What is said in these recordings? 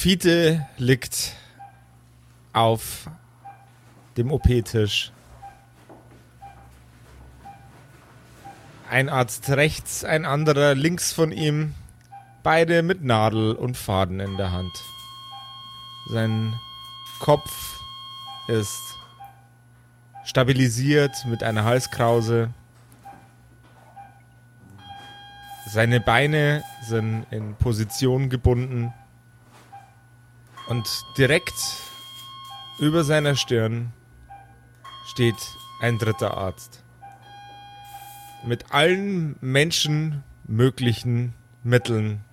Fiete liegt auf dem OP-Tisch. Ein Arzt rechts, ein anderer links von ihm, beide mit Nadel und Faden in der Hand. Sein Kopf ist stabilisiert mit einer Halskrause. Seine Beine sind in Position gebunden. Und direkt über seiner Stirn steht ein dritter Arzt. Mit allen Menschen möglichen Mitteln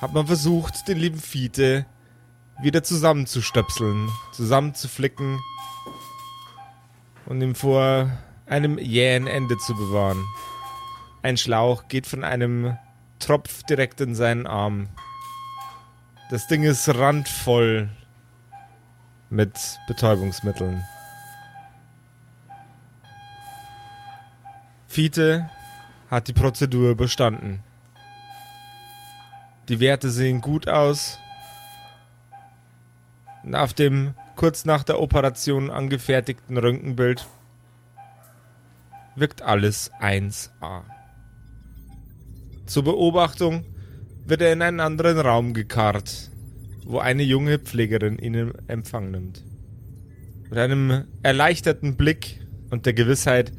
hat man versucht, den lieben Fiete wieder zusammenzustöpseln, zusammenzuflicken und ihm vor einem jähen Ende zu bewahren. Ein Schlauch geht von einem Tropf direkt in seinen Arm. Das Ding ist randvoll mit Betäubungsmitteln. Fiete hat die Prozedur bestanden. Die Werte sehen gut aus. Auf dem kurz nach der Operation angefertigten Röntgenbild wirkt alles 1A. Zur Beobachtung wird er in einen anderen Raum gekarrt, wo eine junge Pflegerin ihn in Empfang nimmt. Mit einem erleichterten Blick und der Gewissheit,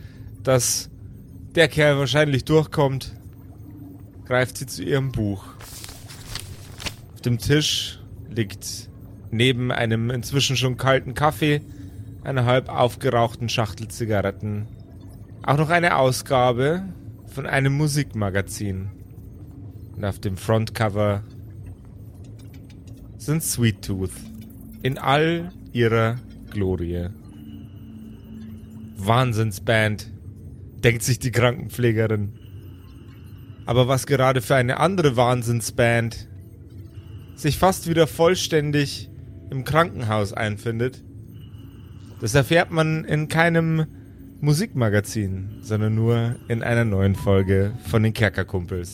dass der Kerl wahrscheinlich durchkommt, greift sie zu ihrem Buch. Auf dem Tisch liegt neben einem inzwischen schon kalten Kaffee, einer halb aufgerauchten Schachtel Zigaretten, auch noch eine Ausgabe von einem Musikmagazin. Und auf dem Frontcover sind Sweet Tooth in all ihrer Glorie. Wahnsinnsband, denkt sich die Krankenpflegerin. Aber was gerade für eine andere Wahnsinnsband sich fast wieder vollständig im Krankenhaus einfindet, das erfährt man in keinem Musikmagazin, sondern nur in einer neuen Folge von den Kerkerkumpels.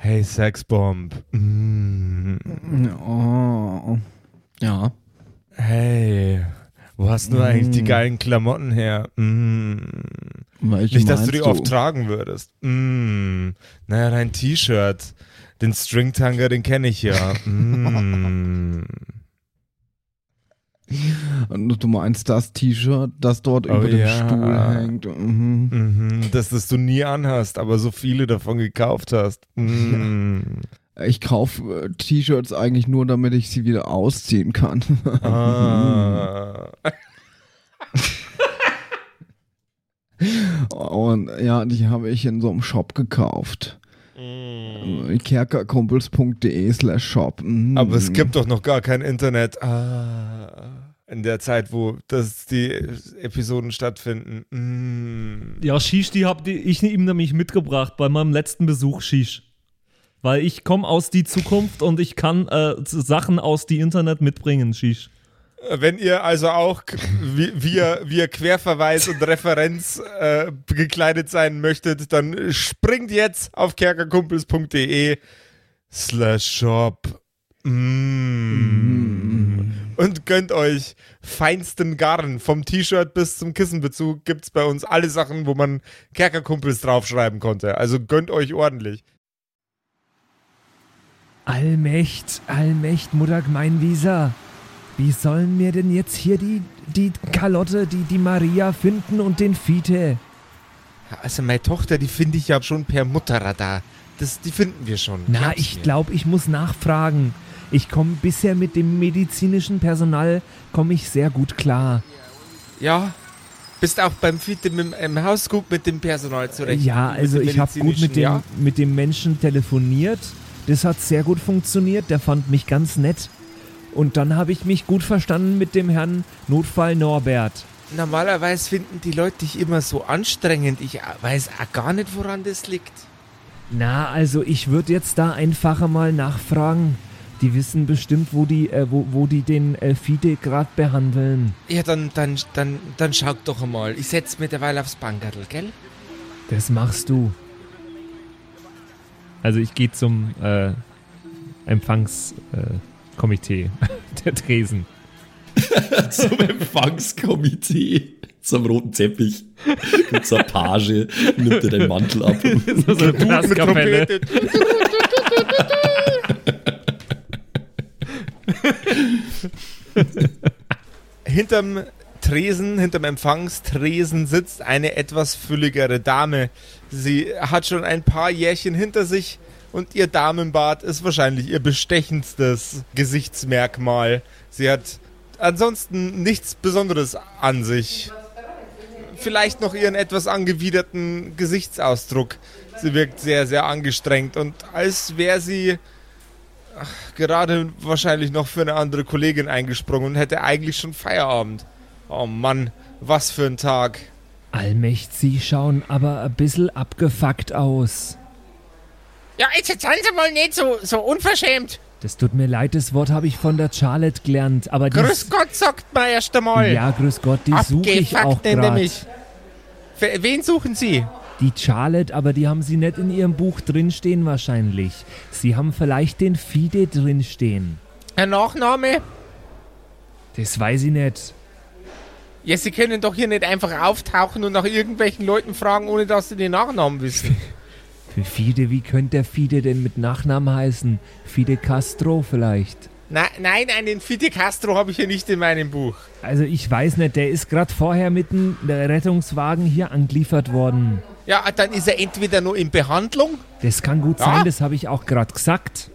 Hey Sexbomb. Mm. Oh. Ja. Hey. Wo hast du eigentlich die geilen Klamotten her? Mm. Nicht, dass du die oft tragen würdest. Mm. Naja, dein T-Shirt. Den Stringtanger, den kenne ich ja. Mm. Und Du meinst das T-Shirt, das dort Oh über dem ja. Stuhl hängt. Mhm. Mhm. Dass das du nie anhast, aber so viele davon gekauft hast. Mm. Ich kaufe äh, T-Shirts eigentlich nur, damit ich sie wieder ausziehen kann. Ah. Und ja, die habe ich in so einem Shop gekauft. Mm. kerkerkumpels.de slash shop. Mhm. Aber es gibt doch noch gar kein Internet. Ah. In der Zeit, wo das die Episoden stattfinden. Mm. Ja, Shish, die hab die, ich ihm nämlich mitgebracht bei meinem letzten Besuch, Shish. Weil ich komme aus die Zukunft und ich kann äh, Sachen aus die Internet mitbringen, Shish. Wenn ihr also auch wie- via Querverweis und Referenz äh, gekleidet sein möchtet, dann springt jetzt auf kerkerkumpels.de slash shop mm. und gönnt euch feinsten Garn. Vom T-Shirt bis zum Kissenbezug gibt's bei uns alle Sachen, wo man Kerkerkumpels draufschreiben konnte. Also gönnt euch ordentlich. Allmächt, Allmächt, Mutter Gemeinwieser. Wie sollen wir denn jetzt hier die, die Carlotte, die, die Maria finden und den Fiete? Also meine Tochter, die finde ich ja schon per Mutterradar. Das, die finden wir schon. Na, ich glaube, ich muss nachfragen. Ich komme bisher mit dem medizinischen Personal, komme ich sehr gut klar. Ja. Bist auch beim Fiete im, im Haus gut mit dem Personal zurecht. ja, also ich habe gut mit dem, medizinischen, mit dem Menschen telefoniert. Das hat sehr gut funktioniert. Der fand mich ganz nett. Und dann habe ich mich gut verstanden mit dem Herrn Notfall Norbert. Normalerweise finden die Leute dich immer so anstrengend. Ich weiß auch gar nicht, woran das liegt. Na, also ich würde jetzt da einfach mal nachfragen. Die wissen bestimmt, wo die, äh, wo, wo die den äh, Fide gerade behandeln. Ja, dann, dann, dann, dann schau doch einmal. Ich setz mir derweil aufs Bankerl, gell? Das machst du. Also ich gehe zum äh, Empfangskomitee äh, Komitee der Tresen. Zum Empfangskomitee. Zum roten Teppich. Mit einer Page. Nimmt dir deinen Mantel ab. so eine Blaskapelle. hinterm Tresen, hinterm Empfangstresen sitzt eine etwas fülligere Dame. Sie hat schon ein paar Jährchen hinter sich und ihr Damenbart ist wahrscheinlich ihr bestechendstes Gesichtsmerkmal. Sie hat ansonsten nichts Besonderes an sich. Vielleicht noch ihren etwas angewiderten Gesichtsausdruck. Sie wirkt sehr, sehr angestrengt und als wäre sie ach, gerade wahrscheinlich noch für eine andere Kollegin eingesprungen und hätte eigentlich schon Feierabend. Oh Mann, was für ein Tag. Allmächt, Sie schauen aber ein bisschen abgefuckt aus. Ja, jetzt seien Sie mal nicht so, so unverschämt. Das tut mir leid, das Wort habe ich von der Charlotte gelernt, aber die Grüß Gott, sagt man erst einmal. Ja, grüß Gott, die suche ich auch er gerade. wen suchen Sie? Die Charlotte, aber die haben sie nicht in ihrem Buch drinstehen wahrscheinlich. Sie haben vielleicht den Fide drinstehen. Herr Nachname? Das weiß ich nicht. Ja, Sie können doch hier nicht einfach auftauchen und nach irgendwelchen Leuten fragen, ohne dass Sie den Nachnamen wissen. Fide, wie könnte der Fide denn mit Nachnamen heißen? Fide Castro vielleicht. Na, nein, einen Fide Castro habe ich hier nicht in meinem Buch. Also ich weiß nicht, der ist gerade vorher mit dem Rettungswagen hier angeliefert worden. Ja, dann ist er entweder nur in Behandlung. Das kann gut Ja? sein, das habe ich auch gerade gesagt.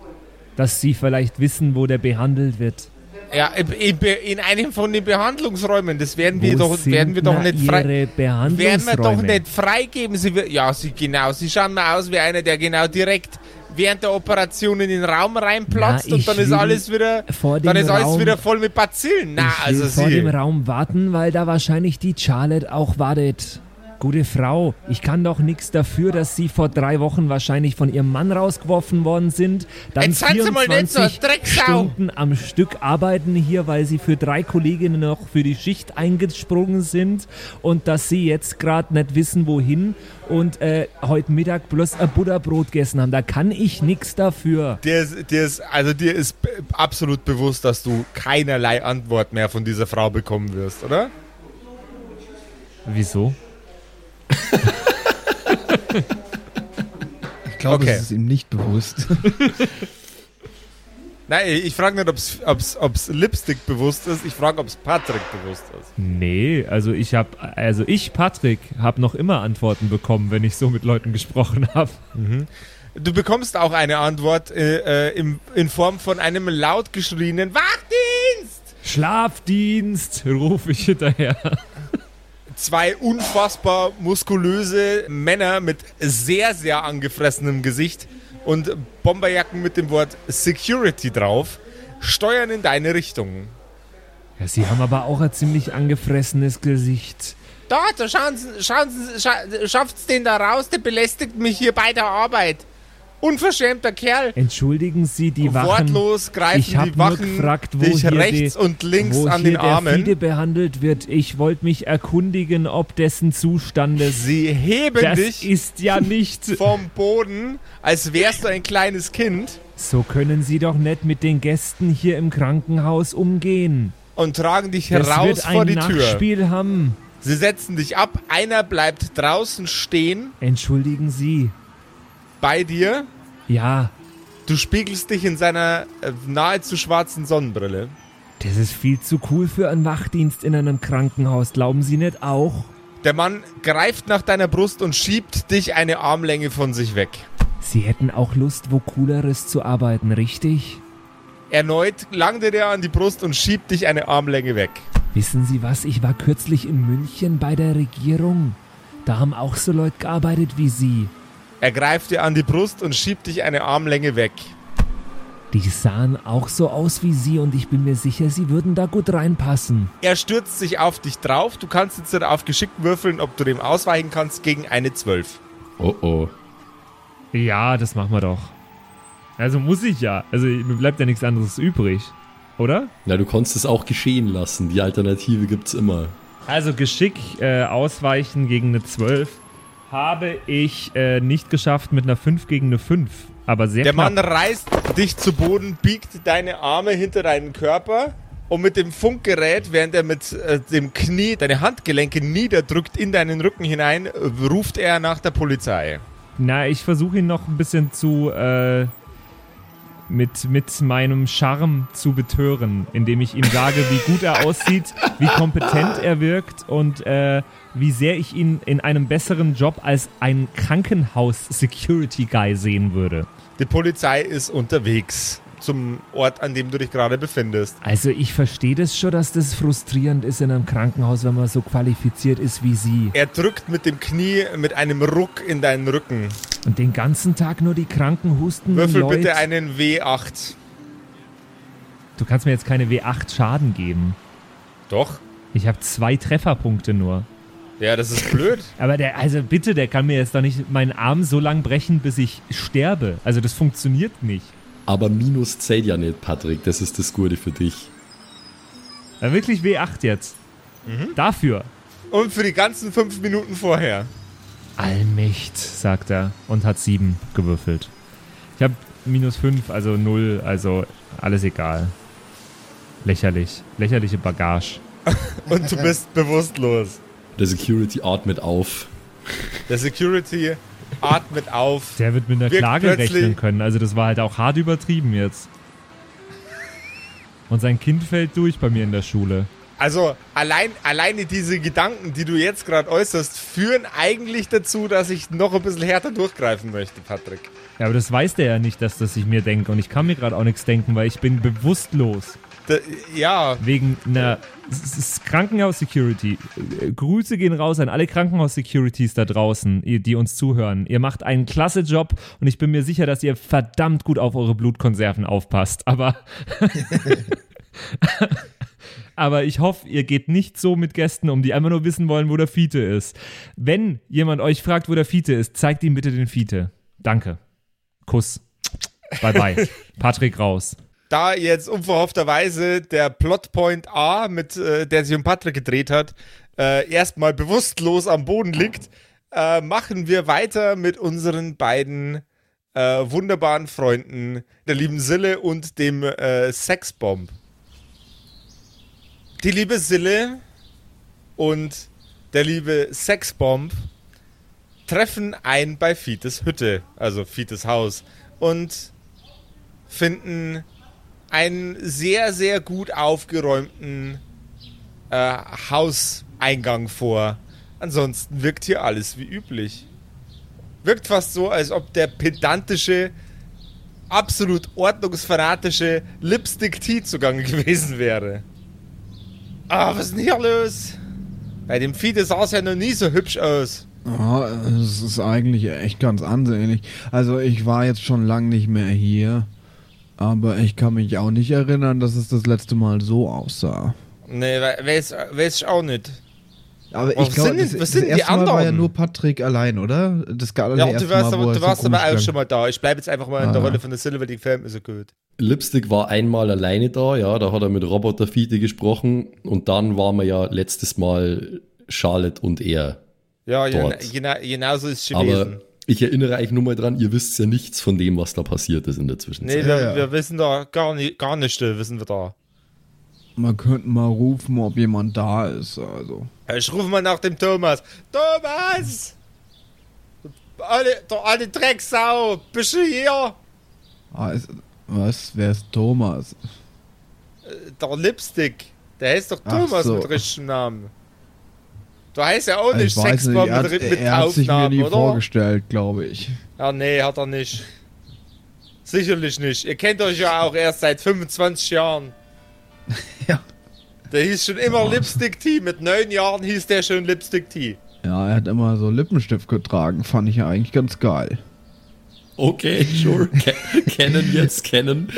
Dass sie vielleicht wissen, wo der behandelt wird. Ja, in, einem von den Behandlungsräumen. Das werden wir wo doch, werden wir doch nicht frei. Werden wir doch nicht freigeben. Sie, ja, sie genau. Sie schauen mal aus wie einer, der genau direkt während der Operation in den Raum reinplatzt Na, und dann ist alles wieder, vor dann ist alles Raum- wieder voll mit Bazillen. Na, ich will also vor sie. dem Raum warten, weil da wahrscheinlich die Charlotte auch wartet. Gute Frau, ich kann doch nichts dafür, dass Sie vor drei Wochen wahrscheinlich von Ihrem Mann rausgeworfen worden sind. Dann Jetzt seien Sie mal nicht so eine 24 Drecksau. Stunden am Stück arbeiten hier, weil Sie für drei Kolleginnen noch für die Schicht eingesprungen sind und dass Sie jetzt gerade nicht wissen, wohin und äh, heute Mittag bloß ein Butterbrot gegessen haben. Da kann ich nichts dafür. Dir ist, dir ist, also dir ist absolut bewusst, dass du keinerlei Antwort mehr von dieser Frau bekommen wirst, oder? Wieso? Ich glaube, Okay. es ist ihm nicht bewusst. Nein, ich frage nicht, ob's, ob's, ob's Lipstick bewusst ist. Ich frage, ob's Patrick bewusst ist. Nee, also ich habe, also ich, Patrick, habe noch immer Antworten bekommen, wenn ich so mit Leuten gesprochen habe. Du bekommst auch eine Antwort äh, äh, im, in Form von einem laut geschrienen Wachdienst! Schlafdienst, rufe ich hinterher. Zwei unfassbar muskulöse Männer mit sehr, sehr angefressenem Gesicht und Bomberjacken mit dem Wort Security drauf steuern in deine Richtung. Ja, Sie haben aber auch ein ziemlich angefressenes Gesicht. Da, da schauen Sie, schauen Sie, scha schafft's den da raus, der belästigt mich hier bei der Arbeit. Unverschämter Kerl. Entschuldigen Sie, die Wachen. Wortlos Ich greifen hab die nur Wachen gefragt, wo dich hier rechts die- und links wo an hier den der Fide Armen. behandelt wird. Ich wollte mich erkundigen, ob dessen Zustandes. Sie heben Das dich ist ja nicht. vom Boden, als wärst du ein kleines Kind So können Sie doch nicht mit den Gästen hier im Krankenhaus umgehen. und tragen dich Das heraus wird vor die Tür. Nachspiel haben. Sie setzen dich ab, einer bleibt draußen stehen Entschuldigen Sie. Bei dir. Ja, Du spiegelst dich in seiner äh, nahezu schwarzen Sonnenbrille. das ist viel zu cool für einen Wachdienst in einem Krankenhaus. Glauben Sie nicht auch? Der Mann greift nach deiner Brust und schiebt dich eine Armlänge von sich weg. Sie hätten auch Lust, wo cooleres zu arbeiten, richtig? Erneut langt er an die Brust und schiebt dich eine Armlänge weg. Wissen Sie was? Ich war kürzlich in München bei der Regierung. Da haben auch so Leute gearbeitet wie Sie. Er greift dir an die Brust und schiebt dich eine Armlänge weg. Die sahen auch so aus wie sie und ich bin mir sicher, sie würden da gut reinpassen. Er stürzt sich auf dich drauf. Du kannst jetzt dann auf Geschick würfeln, ob du dem ausweichen kannst gegen eine 12. Oh oh. Ja, das machen wir doch. Also muss ich ja. Also mir bleibt ja nichts anderes übrig. Oder? Na, du konntest es auch geschehen lassen. Die Alternative gibt's immer. Also Geschick äh, ausweichen gegen eine 12 habe ich äh, nicht geschafft mit einer 5 gegen eine 5. Aber sehr Der knapp. Mann reißt dich zu Boden, biegt deine Arme hinter deinen Körper und mit dem Funkgerät, während er mit äh, dem Knie deine Handgelenke niederdrückt in deinen Rücken hinein, ruft er nach der Polizei. Na, ich versuche ihn noch ein bisschen zu äh, mit, mit meinem Charme zu betören, indem ich ihm sage, wie gut er aussieht, wie kompetent er wirkt und äh, wie sehr ich ihn in einem besseren Job als ein Krankenhaus-Security-Guy sehen würde. Die Polizei ist unterwegs zum Ort, an dem du dich gerade befindest. Also ich verstehe das schon, dass das frustrierend ist in einem Krankenhaus, wenn man so qualifiziert ist wie Sie. Er drückt mit dem Knie mit einem Ruck in deinen Rücken. Und den ganzen Tag nur die Kranken husten. Würfel Leute. bitte einen W8. Du kannst mir jetzt keine W8 Schaden geben. Doch. Ich habe zwei Trefferpunkte nur. Ja, das ist blöd. Aber der, also bitte, der kann mir jetzt doch nicht meinen Arm so lang brechen, bis ich sterbe. Also das funktioniert nicht. Aber Minus zählt ja nicht, Patrick. Das ist das Gute für dich. Ja, wirklich W8 jetzt. Dafür. Und für die ganzen fünf Minuten vorher. Allmächt, sagt er und hat sieben gewürfelt. Ich habe minus fünf, also null, also alles egal. Lächerlich. Lächerliche Bagage. Und du bist bewusstlos. Der Security atmet auf. Der Security atmet auf. Der wird mit einer Klage rechnen können. Also das war halt auch hart übertrieben jetzt. Und sein Kind fällt durch bei mir in der Schule. Also allein, alleine diese Gedanken, die du jetzt gerade äußerst, führen eigentlich dazu, dass ich noch ein bisschen härter durchgreifen möchte, Patrick. Ja, aber das weiß der ja nicht, dass das ich mir denke. Und ich kann mir gerade auch nichts denken, weil ich bin bewusstlos. Da, ja, Wegen einer Krankenhaus-Security. Grüße gehen raus an alle Krankenhaus-Securities da draußen, die uns zuhören. Ihr macht einen klasse Job und ich bin mir sicher, dass ihr verdammt gut auf eure Blutkonserven aufpasst. Aber, aber ich hoffe, ihr geht nicht so mit Gästen um, die einfach nur wissen wollen, wo der Fiete ist. Wenn jemand euch fragt, wo der Fiete ist, zeigt ihm bitte den Fiete. Danke. Kuss. Bye bye. Patrick raus. Da jetzt unverhoffterweise der Plotpoint A, mit äh, der sich um Patrick gedreht hat, äh, erstmal bewusstlos am Boden liegt, äh, machen wir weiter mit unseren beiden äh, wunderbaren Freunden, der lieben Sille und dem äh, Sexbomb. Die liebe Sille und der liebe Sexbomb treffen ein bei Fites Hütte, also Fites Haus, und finden einen sehr, sehr gut aufgeräumten äh, Hauseingang vor. Ansonsten wirkt hier alles wie üblich. Wirkt fast so, als ob der pedantische, absolut ordnungsfanatische Lipstick Tea zugange gewesen wäre. Ah, was ist denn hier los? Bei dem Fiete sah es ja noch nie so hübsch aus. Ja, es ist eigentlich echt ganz ansehnlich. Also ich war jetzt schon lang nicht mehr hier, aber ich kann mich auch nicht erinnern, dass es das letzte Mal so aussah. Nee, we- weiß, weiß ich auch nicht. Aber Was ich glaube, das, was das sind die erste Mal war ja anderen? nur Patrick allein, oder? Das Ja, du warst, Mal, aber, er du so warst aber auch schon mal da. Ich bleibe jetzt einfach mal in der Ah. Rolle von der Silver, die gefällt mir so gut. Lipstick war einmal alleine da, ja, da hat er mit Roboter Fiete gesprochen und dann waren wir ja letztes Mal Charlotte und er. Ja, ja Dort. genau, genau so ist es gewesen. Aber ich erinnere euch nur mal dran, ihr wisst ja nichts von dem, was da passiert ist in der Zwischenzeit. Nee, wir, Ja, wir wissen da gar nicht, gar nicht, äh, wissen wir da. Man könnte mal rufen, ob jemand da ist. Also. Ich rufe mal nach dem Thomas. Thomas! Alle, der alte Drecksau, bist du hier? Ah, was? Wer ist Thomas? Der Lipstick. Der heißt doch Thomas so. mit richtigem Namen. Du heißt ja auch nicht weiß nicht, Sexbomb er mit, mit er hat sich mir nie oder? vorgestellt, glaube ich. Ja, nee, hat er nicht. Sicherlich nicht. Ihr kennt euch ja auch erst seit 25 Jahren. Ja. Der hieß schon immer Lipstick Tea. Mit neun Jahren hieß der schon Lipstick Tea. Ja, er hat immer so Lippenstift getragen, fand ich ja eigentlich ganz geil. Okay, sure. Ke kennen jetzt, kennen.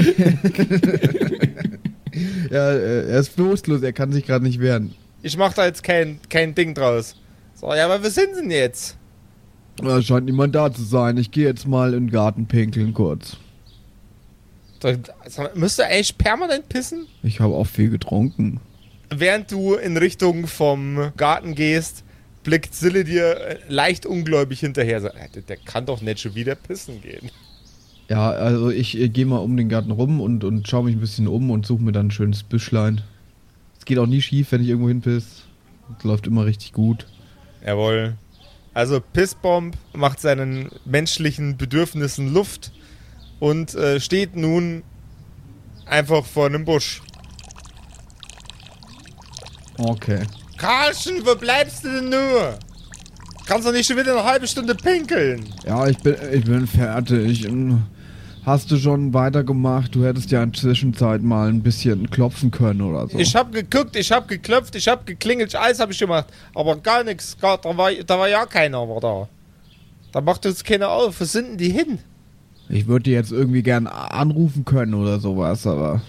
Ja, äh, er ist bewusstlos, er kann sich gerade nicht wehren. Ich mach da jetzt kein, kein Ding draus. So, ja, aber wir sind denn jetzt? Da scheint niemand da zu sein. Ich gehe jetzt mal in den Garten pinkeln kurz. Müsst ihr eigentlich permanent pissen? Ich habe auch viel getrunken. Während du in Richtung vom Garten gehst, blickt Sille dir äh, leicht ungläubig hinterher. Äh, der, der kann doch nicht schon wieder pissen gehen. Ja, also ich äh, gehe mal um den Garten rum und, und schaue mich ein bisschen um und suche mir dann ein schönes Büschlein. Es geht auch nie schief, wenn ich irgendwo hinpiss. Es läuft immer richtig gut. Jawohl. Also Pissbomb macht seinen menschlichen Bedürfnissen Luft und äh, steht nun einfach vor einem Busch. Okay. Karlchen, wo bleibst du denn nur? Kannst doch nicht schon wieder eine halbe Stunde pinkeln. Ja, ich bin, ich bin fertig. Hast du schon weitergemacht? Du hättest ja in der Zwischenzeit mal ein bisschen klopfen können oder so. Ich hab geguckt, ich hab geklopft, ich hab geklingelt, alles hab ich gemacht. Aber gar nichts, gar, da, war, da war ja keiner aber da. Da macht uns keiner auf. Wo sind denn die hin? Ich würde dir jetzt irgendwie gern anrufen können oder sowas, aber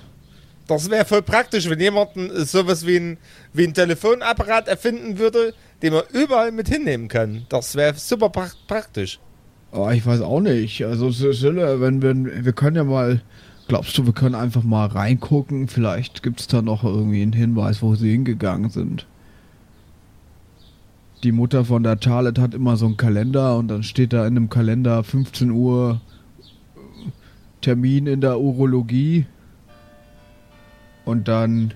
Das wäre voll praktisch, wenn jemand sowas wie ein, wie ein Telefonapparat erfinden würde, den man überall mit hinnehmen kann. Das wäre super pra praktisch. Oh, ich weiß auch nicht. Also Sille, wenn wir, wir können ja mal, glaubst du, wir können einfach mal reingucken? Vielleicht gibt es da noch irgendwie einen Hinweis, wo sie hingegangen sind. Die Mutter von der Charlotte hat immer so einen Kalender und dann steht da in dem Kalender 15 Uhr äh, Termin in der Urologie. Und dann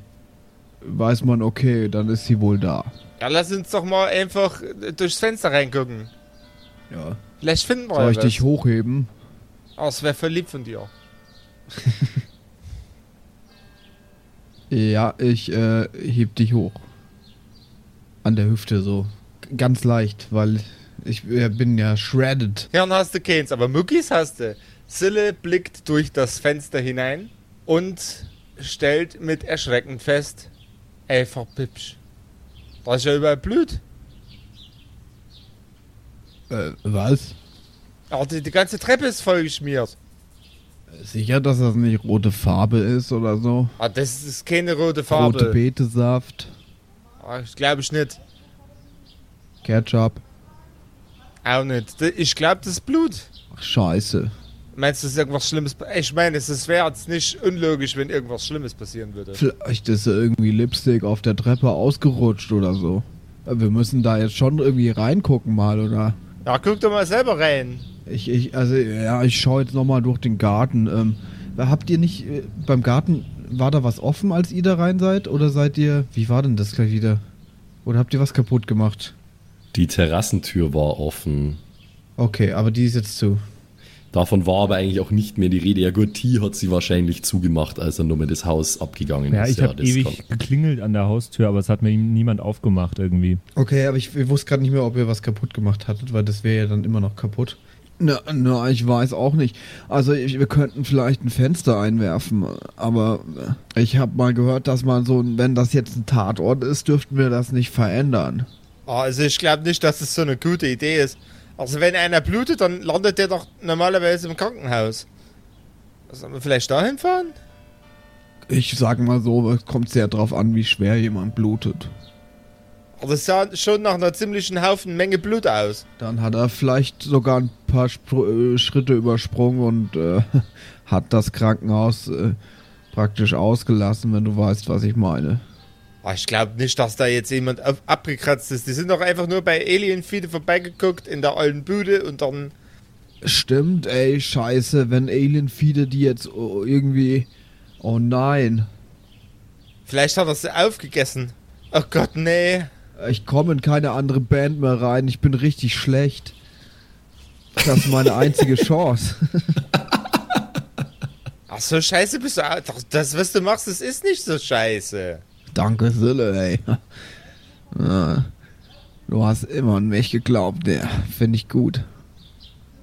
weiß man, okay, dann ist sie wohl da. Ja, lass uns doch mal einfach durchs Fenster reingucken. Ja. Vielleicht finden wir Soll ja ich dich hochheben? Oh, das wäre voll lieb von dir. Ja, ich äh, heb dich hoch. An der Hüfte so. Ganz leicht, weil ich äh, bin ja shredded. Hirn hast du keins, aber Muckis hast du. Sille blickt durch das Fenster hinein und stellt mit Erschrecken fest, ey, verpipsch. Da ist ja überall Blut. Äh, was? Aber die, die ganze Treppe ist voll geschmiert. Sicher, dass das nicht rote Farbe ist oder so? Ah, das ist keine rote Farbe. Rote Betesaft, Ah, ich glaube ich nicht. Ketchup. Auch nicht. Ich glaube, das ist Blut. Ach, scheiße. Meinst du, es ist irgendwas Schlimmes? Ich meine, es wäre jetzt nicht unlogisch, wenn irgendwas Schlimmes passieren würde. Vielleicht ist irgendwie Lipstick auf der Treppe ausgerutscht oder so. Wir müssen da jetzt schon irgendwie reingucken mal, oder? Ja, guck doch mal selber rein. Ich, ich, also, ja, ich schaue jetzt nochmal durch den Garten. Ähm, habt ihr nicht, äh, beim Garten, war da was offen, als ihr da rein seid? Oder seid ihr, wie war denn das gleich wieder? Oder habt ihr was kaputt gemacht? Die Terrassentür war offen. Okay, aber die ist jetzt zu. Davon war aber eigentlich auch nicht mehr die Rede. Ja gut, T hat sie wahrscheinlich zugemacht, als er nur mit das Haus abgegangen Ja, ist. ich habe das ewig kann- geklingelt an der Haustür, aber es hat mir niemand aufgemacht irgendwie. Okay, aber ich, ich wusste gerade nicht mehr, ob ihr was kaputt gemacht hattet, weil das wäre ja dann immer noch kaputt. Na, na, ich weiß auch nicht. Also ich, wir könnten vielleicht ein Fenster einwerfen, aber ich habe mal gehört, dass man so, wenn das jetzt ein Tatort ist, dürften wir das nicht verändern. Ah, Also ich glaube nicht, dass das so eine gute Idee ist. Also wenn einer blutet, dann landet der doch normalerweise im Krankenhaus. Sollen wir vielleicht dahin fahren? Ich sag mal so, es kommt sehr drauf an, wie schwer jemand blutet. Aber das sah schon nach einer ziemlichen Haufen Menge Blut aus. Dann hat er vielleicht sogar ein paar Spr äh, Schritte übersprungen und äh, hat das Krankenhaus äh, praktisch ausgelassen, wenn du weißt, was ich meine. Ah, ich glaube nicht, dass da jetzt jemand ab abgekratzt ist. Die sind doch einfach nur bei Alien Feed vorbeigeguckt in der alten Bude und dann. Stimmt, ey, scheiße, wenn Alien-Fiede die jetzt oh, irgendwie... Oh nein, Vielleicht hat er sie aufgegessen. Oh Gott, nee. ich komme in keine andere Band mehr rein, ich bin richtig schlecht. Das ist meine einzige Chance. Ach so, scheiße bist du. das, was du machst, das ist nicht so scheiße. Danke, Sille, ey. Du hast immer an mich geglaubt, der. Finde ich gut.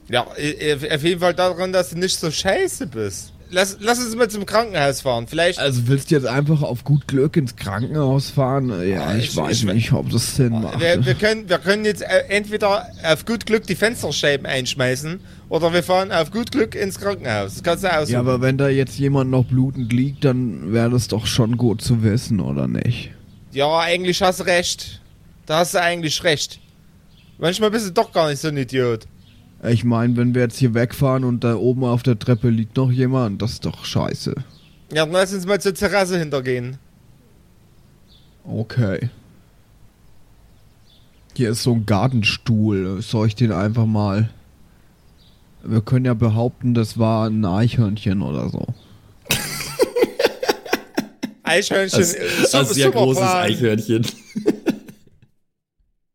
Ja, auf jeden Fall daran, dass du nicht so scheiße bist. lass, lass uns mal zum Krankenhaus fahren. Vielleicht. Also willst du jetzt einfach auf gut Glück ins Krankenhaus fahren? Ja, ich, ich- weiß ich- nicht, ob das Sinn macht. wir, wir, können, wir können jetzt äh, entweder auf gut Glück die Fensterscheiben einschmeißen oder wir fahren auf gut Glück ins Krankenhaus. Das kannst du aussuchen. Ja, aber wenn da jetzt jemand noch blutend liegt, dann wäre das doch schon gut zu wissen, oder nicht? Ja, eigentlich hast du recht. Da hast du eigentlich recht. Manchmal bist du doch gar nicht so ein Idiot. Ich meine, wenn wir jetzt hier wegfahren und da oben auf der Treppe liegt noch jemand, das ist doch scheiße. Ja, dann lass uns mal zur Terrasse hintergehen. Okay. Hier ist so ein Gartenstuhl. Soll ich den einfach mal. Wir können ja behaupten, das war ein Eichhörnchen oder so. Eichhörnchen. Das, äh, ist ein sehr großes Plan. Eichhörnchen.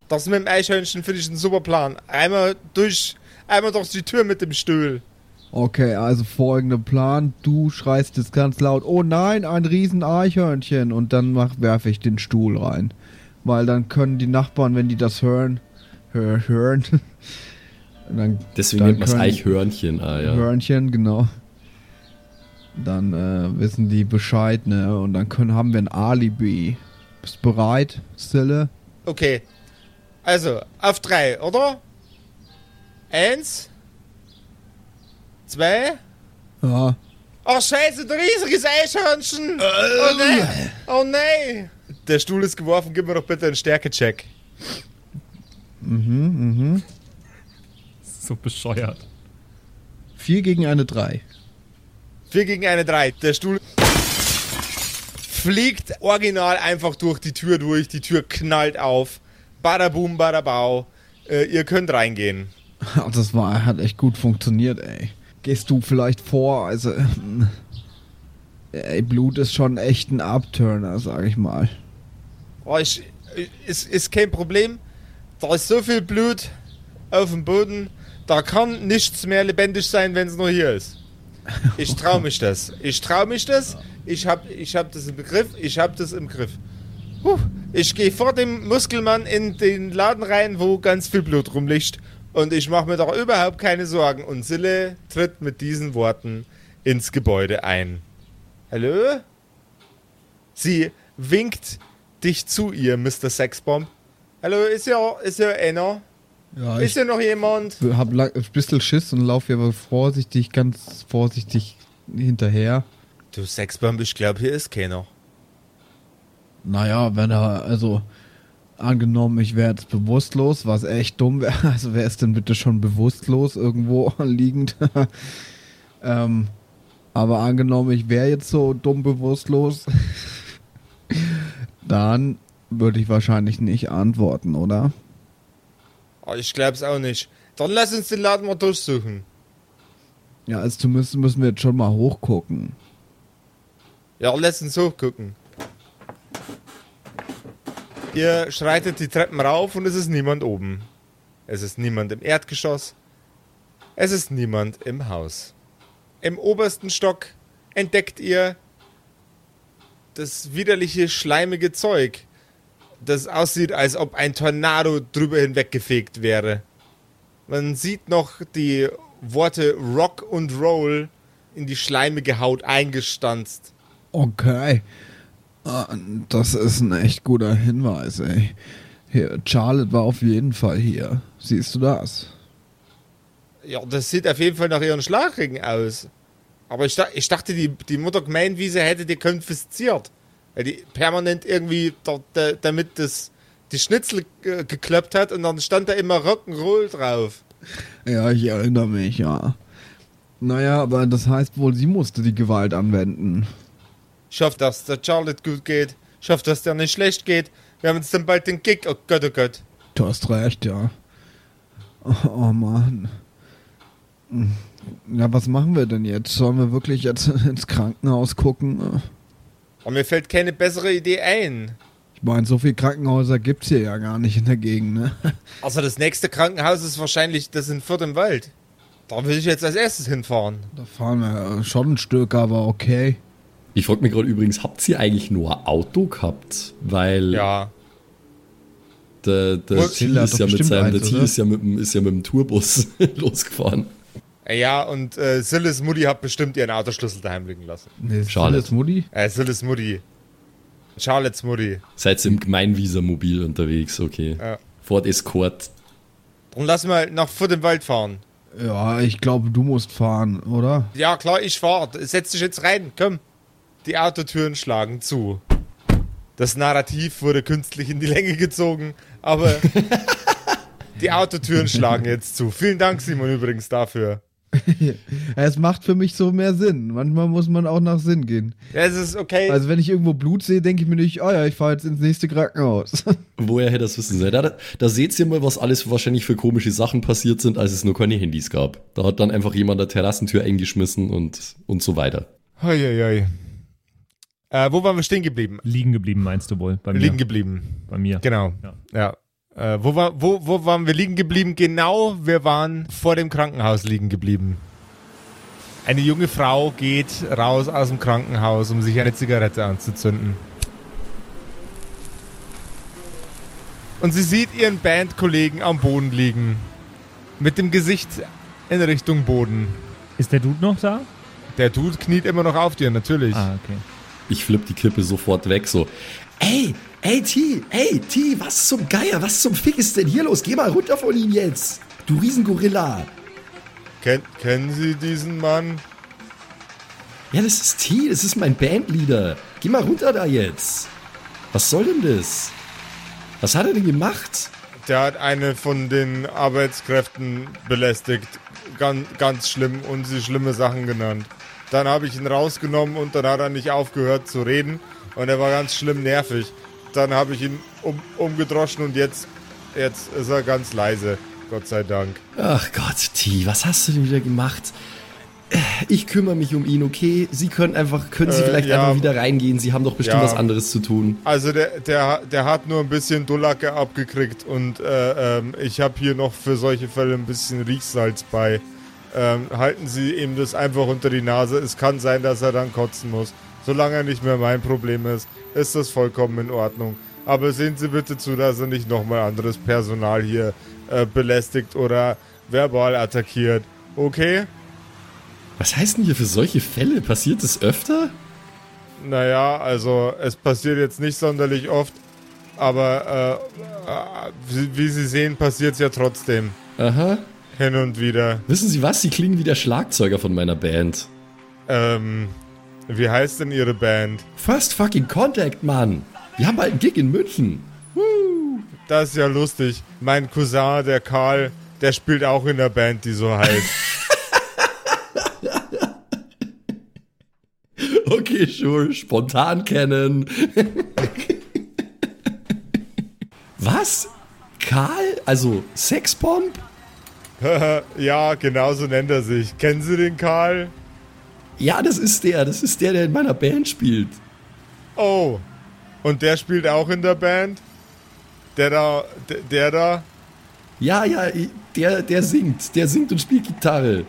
Das mit dem Eichhörnchen finde ich ein super Plan. Einmal durch, einmal durch die Tür mit dem Stuhl. Okay, also folgender Plan. Du schreist jetzt ganz laut, oh nein, ein riesen Eichhörnchen. Und dann mach, werfe ich den Stuhl rein. Weil dann können die Nachbarn, wenn die das hören, hör, hören, dann, Deswegen dann nennt man es Eichhörnchen. Ah, ja. Hörnchen, genau. Dann äh, wissen die Bescheid, ne? Und dann können, haben wir ein Alibi. Bist du bereit, Stille? Okay. Also, auf drei, oder? Eins. Zwei. Ja. Oh scheiße, ein riesiges Eichhörnchen! Oh nein! Oh nein! Der Stuhl ist geworfen, gib mir doch bitte einen Stärkecheck. Mhm, mhm. So bescheuert. Vier gegen eine drei. Vier gegen eine drei. Der Stuhl fliegt original einfach durch die Tür durch. Die Tür knallt auf. Badaboom, badabau. Äh, ihr könnt reingehen. Das war, hat echt gut funktioniert, ey. Gehst du vielleicht vor? Also, ey, Blut ist schon echt ein Upturner, sag ich mal. Oh, ich, ich- ist, ist kein Problem. Da ist so viel Blut auf dem Boden. Da kann nichts mehr lebendig sein, wenn es nur hier ist. Ich trau mich das. Ich trau mich das. Ich hab, ich hab das im Begriff. Ich hab das im Griff. Puh. Ich gehe vor dem Muskelmann in den Laden rein, wo ganz viel Blut rumliegt. Und ich mache mir doch überhaupt keine Sorgen. Und Sille tritt mit diesen Worten ins Gebäude ein. Hallo? Sie winkt dich zu ihr, Mr. Sexbomb. Hallo, ist ja, ist ja einer? Ja, Ist ja noch jemand? hab lang, ein bisschen Schiss und laufe hier aber vorsichtig, ganz vorsichtig hinterher. Du Sexbomb, ich glaube, hier ist keiner. Naja, wenn er, also, angenommen, ich wäre jetzt bewusstlos, was echt dumm wäre. Also, wer ist denn bitte schon bewusstlos irgendwo liegend? ähm, aber angenommen, ich wäre jetzt so dumm bewusstlos, dann würde ich wahrscheinlich nicht antworten, oder? Oh, ich glaub's auch nicht. Dann lass uns den Laden mal durchsuchen. Ja, also zumindest müssen wir jetzt schon mal hochgucken. Ja, lass uns hochgucken. Ihr schreitet die Treppen rauf und es ist niemand oben. Es ist niemand im Erdgeschoss. Es ist niemand im Haus. Im obersten Stock entdeckt ihr das widerliche, schleimige Zeug, das aussieht, als ob ein Tornado drüber hinweggefegt wäre. Man sieht noch die Worte Rock und Roll in die schleimige Haut eingestanzt. Okay. Ah, Das ist ein echt guter Hinweis, ey. Hier, Charlotte war auf jeden Fall hier. Siehst du das? Ja, das sieht auf jeden Fall nach ihren Schlagringen aus. Aber ich, ich dachte, die, die Mutter Gemeinwiese hätte die konfisziert. Weil die permanent irgendwie da, da, damit das, die Schnitzel ge- gekloppt hat und dann stand da immer Rock'n'Roll drauf. Ja, ich erinnere mich, ja. Naja, aber das heißt wohl, sie musste die Gewalt anwenden. Ich hoffe, dass der Charlotte gut geht. Ich hoffe, dass der nicht schlecht geht. Wir haben jetzt dann bald den Gig. Oh Gott, oh Gott. Du hast recht, ja. Oh, oh Mann. Ja, was machen wir denn jetzt? Sollen wir wirklich jetzt ins Krankenhaus gucken? Aber mir fällt keine bessere Idee ein. Ich meine, so viele Krankenhäuser gibt's hier ja gar nicht in der Gegend, ne? Also das nächste Krankenhaus ist wahrscheinlich das in Fürth im Wald. Da will ich jetzt als erstes hinfahren. Da fahren wir schon ein Stück, aber okay. Ich frage mich gerade übrigens, habt ihr eigentlich nur ein Auto gehabt? Weil Ja. der, der Muss- T Till hat ist ja mit seinem, der ist ja mit dem Tourbus losgefahren. Ja, und äh, Silles Mutti hat bestimmt ihren Autoschlüssel daheim liegen lassen. Nee, Charlotte. Charlotte. Mutti? Äh, Silles Mutti. Charlottes Mutti. Seid ihr im Gemeinvisa-Mobil unterwegs, okay. Ja. Ford Escort. Und lass mal nach vor dem Wald fahren. Ja, ich glaube, du musst fahren, oder? Ja, klar, ich fahr. Setz dich jetzt rein, komm. Die Autotüren schlagen zu. Das Narrativ wurde künstlich in die Länge gezogen, aber die Autotüren schlagen jetzt zu. Vielen Dank, Simon, übrigens dafür. Es macht für mich so mehr Sinn. Manchmal muss man auch nach Sinn gehen. Ja, es ist okay. Also wenn ich irgendwo Blut sehe, denke ich mir nicht, oh ja, ich fahre jetzt ins nächste Krankenhaus. Woher hätte das wissen sollen? Da, da seht ihr mal, was alles wahrscheinlich für komische Sachen passiert sind, als es nur keine Handys gab. Da hat dann einfach jemand eine Terrassentür eingeschmissen und, und so weiter. Hoi, hoi, hoi. Äh, wo waren wir stehen geblieben? Liegen geblieben, meinst du wohl? Bei mir. Liegen geblieben. Bei mir. Genau. Ja. Ja. Äh, wo, war, wo, wo waren wir liegen geblieben? Genau, wir waren vor dem Krankenhaus liegen geblieben. Eine junge Frau geht raus aus dem Krankenhaus, um sich eine Zigarette anzuzünden. Und sie sieht ihren Bandkollegen am Boden liegen. Mit dem Gesicht in Richtung Boden. Ist der Dude noch da? Der Dude kniet immer noch auf dir, natürlich. Ah, okay. Ich flipp die Kippe sofort weg, so. Ey, ey, T, ey, T, was zum Geier, was zum Fick ist denn hier los? Geh mal runter von ihm jetzt. Du Riesengorilla. Ken kennen Sie diesen Mann? Ja, das ist T, das ist mein Bandleader. Geh mal runter da jetzt. Was soll denn das? Was hat er denn gemacht? Der hat eine von den Arbeitskräften belästigt. Ganz, ganz schlimm und sie schlimme Sachen genannt. Dann habe ich ihn rausgenommen und dann hat er nicht aufgehört zu reden und er war ganz schlimm nervig. Dann habe ich ihn um, umgedroschen und jetzt, jetzt ist er ganz leise. Gott sei Dank. Ach Gott, T, was hast du denn wieder gemacht? Äh, Ich kümmere mich um ihn, okay? Sie können einfach, können Sie Äh, vielleicht ja. einfach wieder reingehen. Sie haben doch bestimmt Ja. was anderes zu tun. Also der, der, der hat nur ein bisschen Dullacke abgekriegt und äh, ähm, ich habe hier noch für solche Fälle ein bisschen Riechsalz bei. Ähm, halten Sie ihm das einfach unter die Nase. Es kann sein, dass er dann kotzen muss. Solange er nicht mehr mein Problem ist, ist das vollkommen in Ordnung. Aber sehen Sie bitte zu, dass er nicht nochmal anderes Personal hier äh, belästigt oder verbal attackiert. Okay? Was heißt denn hier für solche Fälle? Passiert das öfter? Naja, also es passiert jetzt nicht sonderlich oft, aber äh, äh, wie, wie Sie sehen, passiert es ja trotzdem. Aha. Hin und wieder. Wissen Sie was? Sie klingen wie der Schlagzeuger von meiner Band. Ähm, wie heißt denn Ihre Band? First fucking Contact, Mann. Wir haben bald einen Gig in München. Das ist ja lustig. Mein Cousin, der Karl, der spielt auch in der Band, die so heißt. Okay, sure. Spontan kennen. was? Karl? Also Sexbomb? ja, genau so nennt er sich. Kennen Sie den Karl? Ja, das ist der. Das ist der, der in meiner Band spielt. Oh. Und der spielt auch in der Band? Der da, der, der da, Ja, ja, der, der singt. Der singt und spielt Gitarre.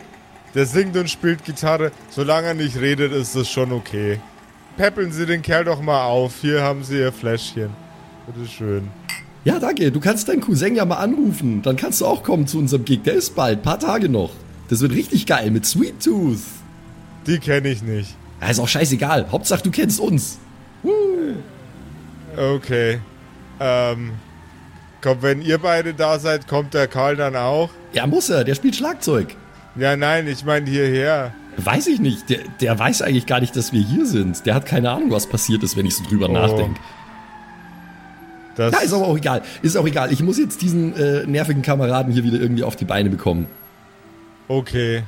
der singt und spielt Gitarre. Solange er nicht redet, ist das schon okay. Peppeln Sie den Kerl doch mal auf. Hier haben Sie Ihr Fläschchen. Bitteschön. Ja, danke. Du kannst deinen Cousin ja mal anrufen. Dann kannst du auch kommen zu unserem Gig. Der ist bald. Paar Tage noch. Das wird richtig geil mit Sweet Tooth. Die kenne ich nicht. Ja, ist auch scheißegal. Hauptsache, du kennst uns. Okay. Ähm. Komm, wenn ihr beide da seid, kommt der Karl dann auch? Ja, muss er. Der spielt Schlagzeug. Ja, nein, ich meine hierher. Weiß ich nicht. Der, der weiß eigentlich gar nicht, dass wir hier sind. Der hat keine Ahnung, was passiert ist, wenn ich so drüber Oh. nachdenke. Das Ja, ist aber auch egal. Ist auch egal. Ich muss jetzt diesen äh, nervigen Kameraden hier wieder irgendwie auf die Beine bekommen. okay.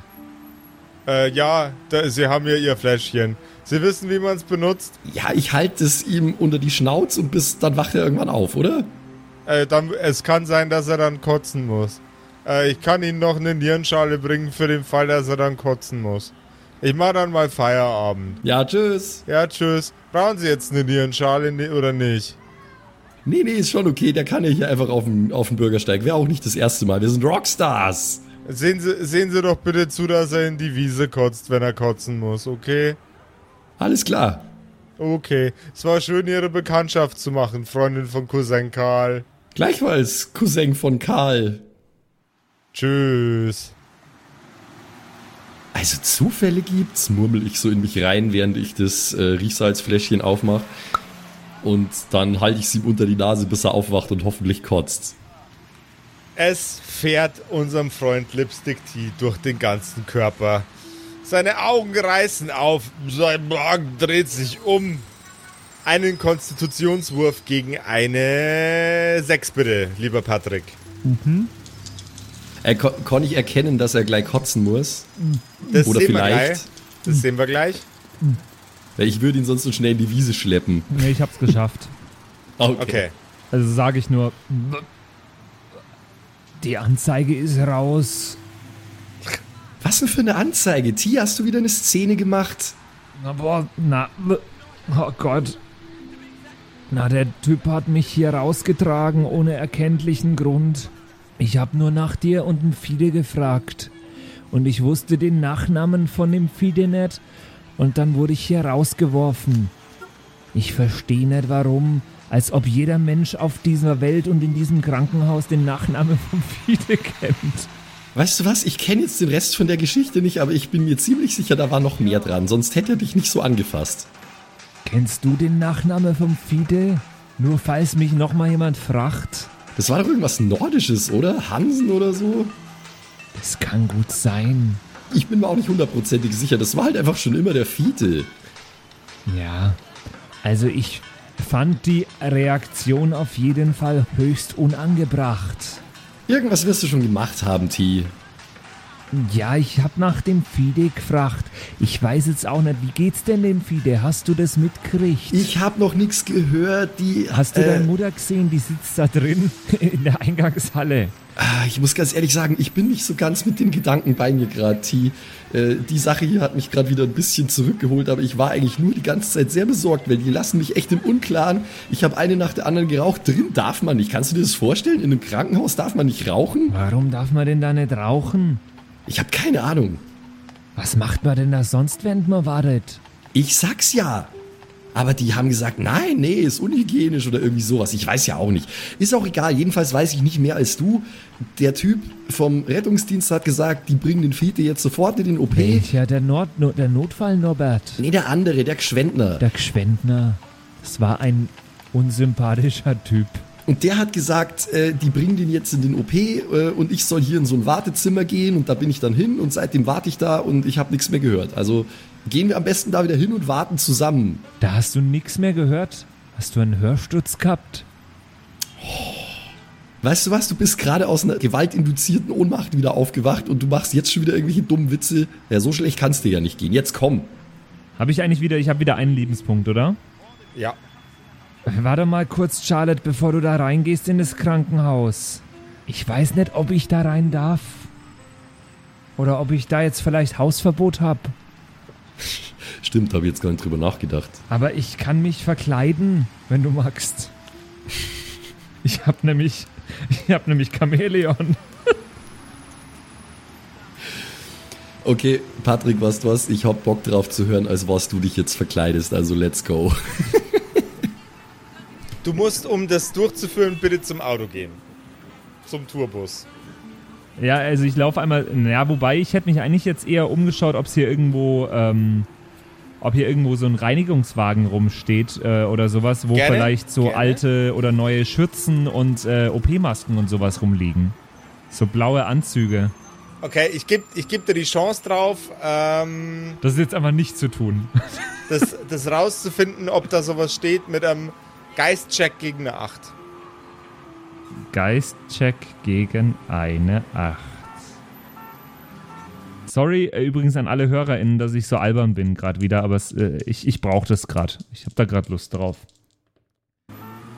Äh, ja, da, Sie haben hier Ihr Fläschchen. Sie wissen, wie man es benutzt? Ja, ich halte es ihm unter die Schnauze und bis dann wacht er irgendwann auf, oder? Äh, dann, es kann sein, dass er dann kotzen muss. Äh, ich kann Ihnen noch eine Nierenschale bringen für den Fall, dass er dann kotzen muss. Ich mache dann mal Feierabend. Ja, tschüss. Ja, tschüss. Brauchen Sie jetzt eine Nierenschale ne- oder nicht? Nee, nee, ist schon okay. Der kann ja hier einfach auf den, auf den Bürgersteig. Wäre auch nicht das erste Mal. Wir sind Rockstars. Sehen Sie, sehen Sie doch bitte zu, dass er in die Wiese kotzt, wenn er kotzen muss, okay? Alles klar. Okay. Es war schön, Ihre Bekanntschaft zu machen, Freundin von Cousin Karl. Gleichfalls, Cousin von Karl. Tschüss. Also Zufälle gibt's, murmel ich so in mich rein, während ich das äh, Riechsalzfläschchen aufmache. Und dann halte ich es ihm unter die Nase, bis er aufwacht und hoffentlich kotzt. Es fährt unserem Freund Lipstick Tea durch den ganzen Körper. Seine Augen reißen auf, sein Magen dreht sich um. Einen Konstitutionswurf gegen eine 6 bitte, lieber Patrick. Äh, kon kann ich erkennen, dass er gleich kotzen muss? Das Oder sehen wir vielleicht- gleich. Das sehen wir gleich. Ich würde ihn sonst so schnell in die Wiese schleppen. Nee, ich hab's geschafft. Okay. Also sage ich nur. Die Anzeige ist raus. Was denn für eine Anzeige? T, hast du wieder eine Szene gemacht? Na, boah, na, oh Gott. Na, der Typ hat mich hier rausgetragen ohne erkenntlichen Grund. Ich hab nur nach dir und dem Fide gefragt. Und ich wusste den Nachnamen von dem Fide nicht. Und dann wurde ich hier rausgeworfen. Ich verstehe nicht warum. Als ob jeder Mensch auf dieser Welt und in diesem Krankenhaus den Nachnamen vom Fide kennt. Weißt du was? Ich kenne jetzt den Rest von der Geschichte nicht, aber ich bin mir ziemlich sicher, da war noch mehr dran. Sonst hätte er dich nicht so angefasst. Kennst du den Nachnamen vom Fide? Nur falls mich nochmal jemand fragt. Das war doch irgendwas Nordisches, oder? Hansen oder so? Das kann gut sein. Ich bin mir auch nicht hundertprozentig sicher. Das war halt einfach schon immer der Fiete. Ja. Also ich fand die Reaktion auf jeden Fall höchst unangebracht. Irgendwas wirst du schon gemacht haben, T. Ja, ich hab nach dem Fide gefragt. Ich weiß jetzt auch nicht, wie geht's denn dem Fide? Hast du das mitgekriegt? Ich habe noch nichts gehört. Die, Hast du äh, deine Mutter gesehen? Die sitzt da drin in der Eingangshalle. Ah, Ich muss ganz ehrlich sagen, ich bin nicht so ganz mit den Gedanken bei mir gerade, T. Äh, die Sache hier hat mich gerade wieder ein bisschen zurückgeholt, aber ich war eigentlich nur die ganze Zeit sehr besorgt, weil die lassen mich echt im Unklaren. Ich habe eine nach der anderen geraucht. Drin darf man nicht. Kannst du dir das vorstellen? In einem Krankenhaus darf man nicht rauchen? Warum darf man denn da nicht rauchen? Ich habe keine Ahnung. Was macht man denn da sonst, während man wartet? Ich sag's ja. Aber die haben gesagt, nein, nee, ist unhygienisch oder irgendwie sowas. Ich weiß ja auch nicht. Ist auch egal. Jedenfalls weiß ich nicht mehr als du. Der Typ vom Rettungsdienst hat gesagt, die bringen den Fiete jetzt sofort in den OP. Welcher? Der, Nord no, der Notfall Norbert. Nee, der andere, der Gschwendner. Der Gschwendner. Das war ein unsympathischer Typ. Und der hat gesagt, äh, die bringen den jetzt in den OP äh, und ich soll hier in so ein Wartezimmer gehen und da bin ich dann hin und seitdem warte ich da und ich habe nichts mehr gehört. Also gehen wir am besten da wieder hin und warten zusammen. Da hast du nichts mehr gehört? Hast du einen Hörsturz gehabt? Weißt du was, du bist gerade aus einer gewaltinduzierten Ohnmacht wieder aufgewacht und du machst jetzt schon wieder irgendwelche dummen Witze. Ja, so schlecht kannst du ja nicht gehen. Jetzt komm. Habe ich eigentlich wieder, ich habe wieder einen Lebenspunkt, oder? Ja. Warte mal kurz, Charlotte, bevor du da reingehst in das Krankenhaus. Ich weiß nicht, ob ich da rein darf. Oder ob ich da jetzt vielleicht Hausverbot habe. Stimmt, habe jetzt gar nicht drüber nachgedacht. Aber ich kann mich verkleiden, wenn du magst. Ich hab nämlich, ich hab nämlich Chamäleon. Okay, Patrick, weißt du was? Ich hab Bock drauf zu hören, als was du dich jetzt verkleidest. Also let's go. Du musst, um das durchzuführen, bitte zum Auto gehen. Zum Tourbus. Ja, also ich laufe einmal, naja, wobei ich hätte mich eigentlich jetzt eher umgeschaut, ob es hier irgendwo, ähm, ob hier irgendwo so ein Reinigungswagen rumsteht äh, oder sowas, wo Gerne, vielleicht so gerne. alte oder neue Schürzen und äh, OP-Masken und sowas rumliegen. So blaue Anzüge. Okay, ich gebe ich geb dir die Chance drauf, ähm, Das ist jetzt einfach nicht zu tun. das, das rauszufinden, ob da sowas steht mit einem Geistcheck gegen eine 8. Geistcheck gegen eine 8. Sorry äh, übrigens an alle HörerInnen, dass ich so albern bin gerade wieder, aber es, äh, ich, ich brauche das gerade. Ich habe da gerade Lust drauf.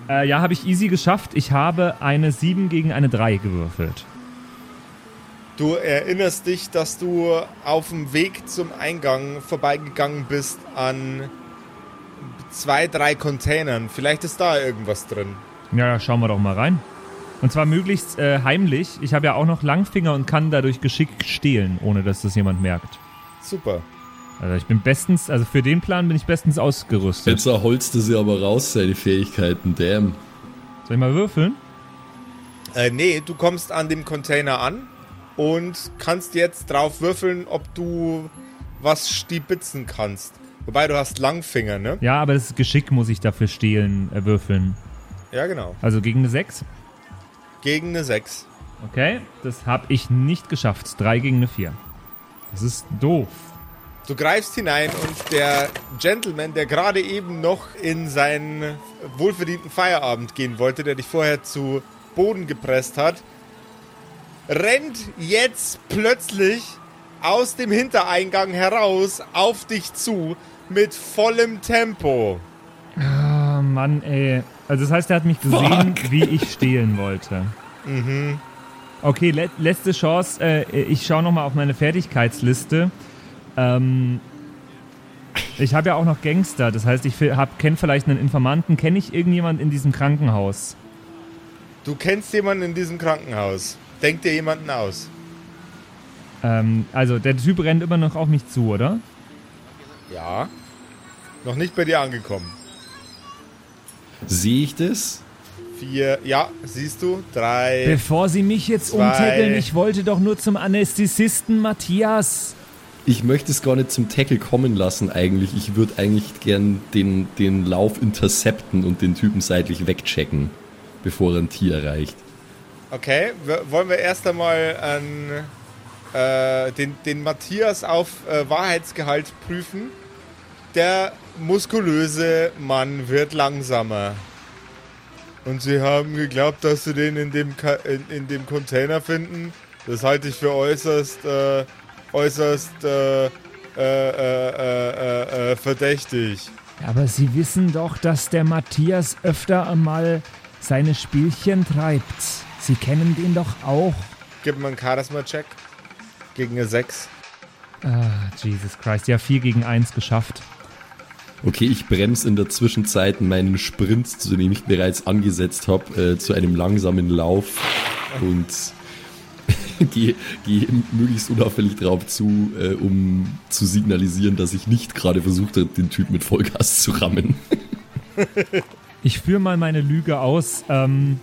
Äh, ja, habe ich easy geschafft. Ich habe eine 7 gegen eine 3 gewürfelt. Du erinnerst dich, dass du auf dem Weg zum Eingang vorbeigegangen bist an zwei, drei Containern. Vielleicht ist da irgendwas drin. Ja, ja, schauen wir doch mal rein. Und zwar möglichst äh, heimlich. Ich habe ja auch noch Langfinger und kann dadurch geschickt stehlen, ohne dass das jemand merkt. Super. Also ich bin bestens, also für den Plan bin ich bestens ausgerüstet. Jetzt erholst du sie aber raus, seine Fähigkeiten. Damn. Soll ich mal würfeln? Äh, nee, du kommst an dem Container an und kannst jetzt drauf würfeln, ob du was stibitzen kannst. Wobei du hast Langfinger, ne? Ja, aber das Geschick muss ich dafür stehlen, äh, würfeln. Ja, genau. Also gegen eine 6. Gegen eine 6. Okay, das habe ich nicht geschafft. 3 gegen eine 4. Das ist doof. Du greifst hinein und der Gentleman, der gerade eben noch in seinen wohlverdienten Feierabend gehen wollte, der dich vorher zu Boden gepresst hat, rennt jetzt plötzlich aus dem Hintereingang heraus auf dich zu mit vollem Tempo. Ah, Mann, ey. Also das heißt, er hat mich gesehen, wie ich stehlen wollte. Mhm. Okay, le letzte Chance. Äh, ich schaue nochmal auf meine Fertigkeitsliste. Ähm, ich habe ja auch noch Gangster. Das heißt, ich kenne vielleicht einen Informanten. Kenne ich irgendjemand in diesem Krankenhaus? Du kennst jemanden in diesem Krankenhaus. Denk dir jemanden aus. Ähm, also, der Typ rennt immer noch auf mich zu, oder? Ja. Noch nicht bei dir angekommen. Sehe ich das? Vier, ja, siehst du? Drei. Bevor Sie mich jetzt zwei. umtackeln, ich wollte doch nur zum Anästhesisten Matthias. Ich möchte es gar nicht zum Tackle kommen lassen eigentlich. Ich würde eigentlich gern den, den Lauf intercepten und den Typen seitlich wegchecken, bevor er ein Tier erreicht. Okay, w- wollen wir erst einmal an, äh, den, den Matthias auf äh, Wahrheitsgehalt prüfen. Der muskulöse Mann wird langsamer. Und sie haben geglaubt, dass sie den in dem, Ka in, in dem Container finden. Das halte ich für äußerst, äh, äußerst äh, äh, äh, äh, äh, verdächtig. Aber Sie wissen doch, dass der Matthias öfter einmal seine Spielchen treibt. Sie kennen den doch auch. Gib mir einen Charisma-Check. Gegen eine 6. Ah, Jesus Christ. Ja, 4 gegen 1 geschafft. Okay, ich bremse in der Zwischenzeit meinen Sprint, zu dem ich bereits angesetzt habe, äh, zu einem langsamen Lauf und gehe geh möglichst unauffällig drauf zu, äh, um zu signalisieren, dass ich nicht gerade versucht habe, den Typ mit Vollgas zu rammen. Ich führe mal meine Lüge aus. Ähm,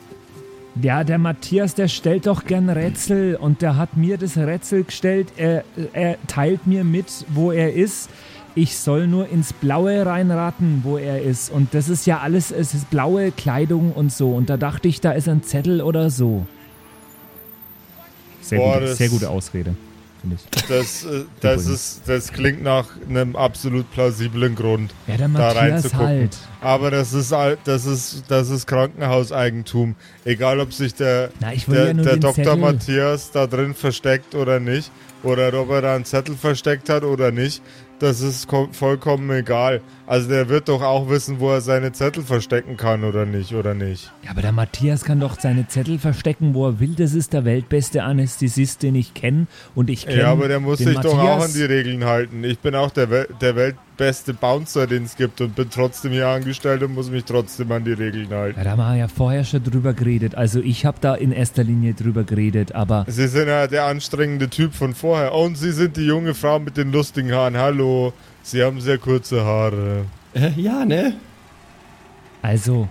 ja, der Matthias, der stellt doch gern Rätsel und der hat mir das Rätsel gestellt. Er, er teilt mir mit, wo er ist. Ich soll nur ins Blaue reinraten, wo er ist. Und das ist ja alles, es ist blaue Kleidung und so. Und da dachte ich, da ist ein Zettel oder so. Sehr, Boah, gute, sehr gute Ausrede, finde ich. Das, äh, das, ist, das klingt nach einem absolut plausiblen Grund, Ja, da reinzugucken. halt. Aber das ist, das ist, das ist Krankenhauseigentum. Egal, ob sich der, Na, der, ja der Dr. Zettel. Matthias da drin versteckt oder nicht. Oder ob er da einen Zettel versteckt hat oder nicht. Das ist ko- vollkommen egal. Also der wird doch auch wissen, wo er seine Zettel verstecken kann oder nicht, oder nicht. Ja, aber der Matthias kann doch seine Zettel verstecken, wo er will. Das ist der weltbeste Anästhesist, den ich kenne. Und ich kenne Ja, aber der muss sich doch auch Matthias. an die Regeln halten. Ich bin auch der, Wel der weltbeste Bouncer, den es gibt und bin trotzdem hier angestellt und muss mich trotzdem an die Regeln halten. Ja, da haben wir ja vorher schon drüber geredet. Also ich habe da in erster Linie drüber geredet, aber Sie sind ja der anstrengende Typ von vorher. Und Sie sind die junge Frau mit den lustigen Haaren. Hallo, Sie haben sehr kurze Haare. Äh, ja, ne? also,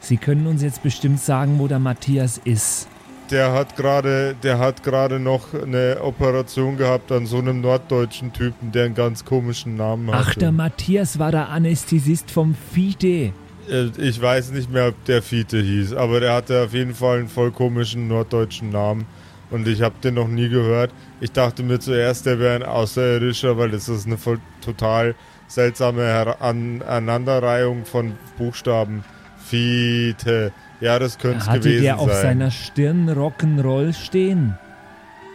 Sie können uns jetzt bestimmt sagen, wo der Matthias ist. Der hat gerade, der hat gerade noch eine Operation gehabt an so einem norddeutschen Typen, der einen ganz komischen Namen hatte. Ach, der Matthias war der Anästhesist vom FIDE. Äh, Ich weiß nicht mehr, ob der Fiete hieß, aber der hatte auf jeden Fall einen voll komischen norddeutschen Namen. Und ich habe den noch nie gehört. Ich dachte mir zuerst, der wäre ein Außerirdischer, weil das ist eine voll, total seltsame Her An Aneinanderreihung von Buchstaben. Fiete. Ja, das könnte es Hatte gewesen der auf sein. seiner Stirn Rock'n'Roll stehen?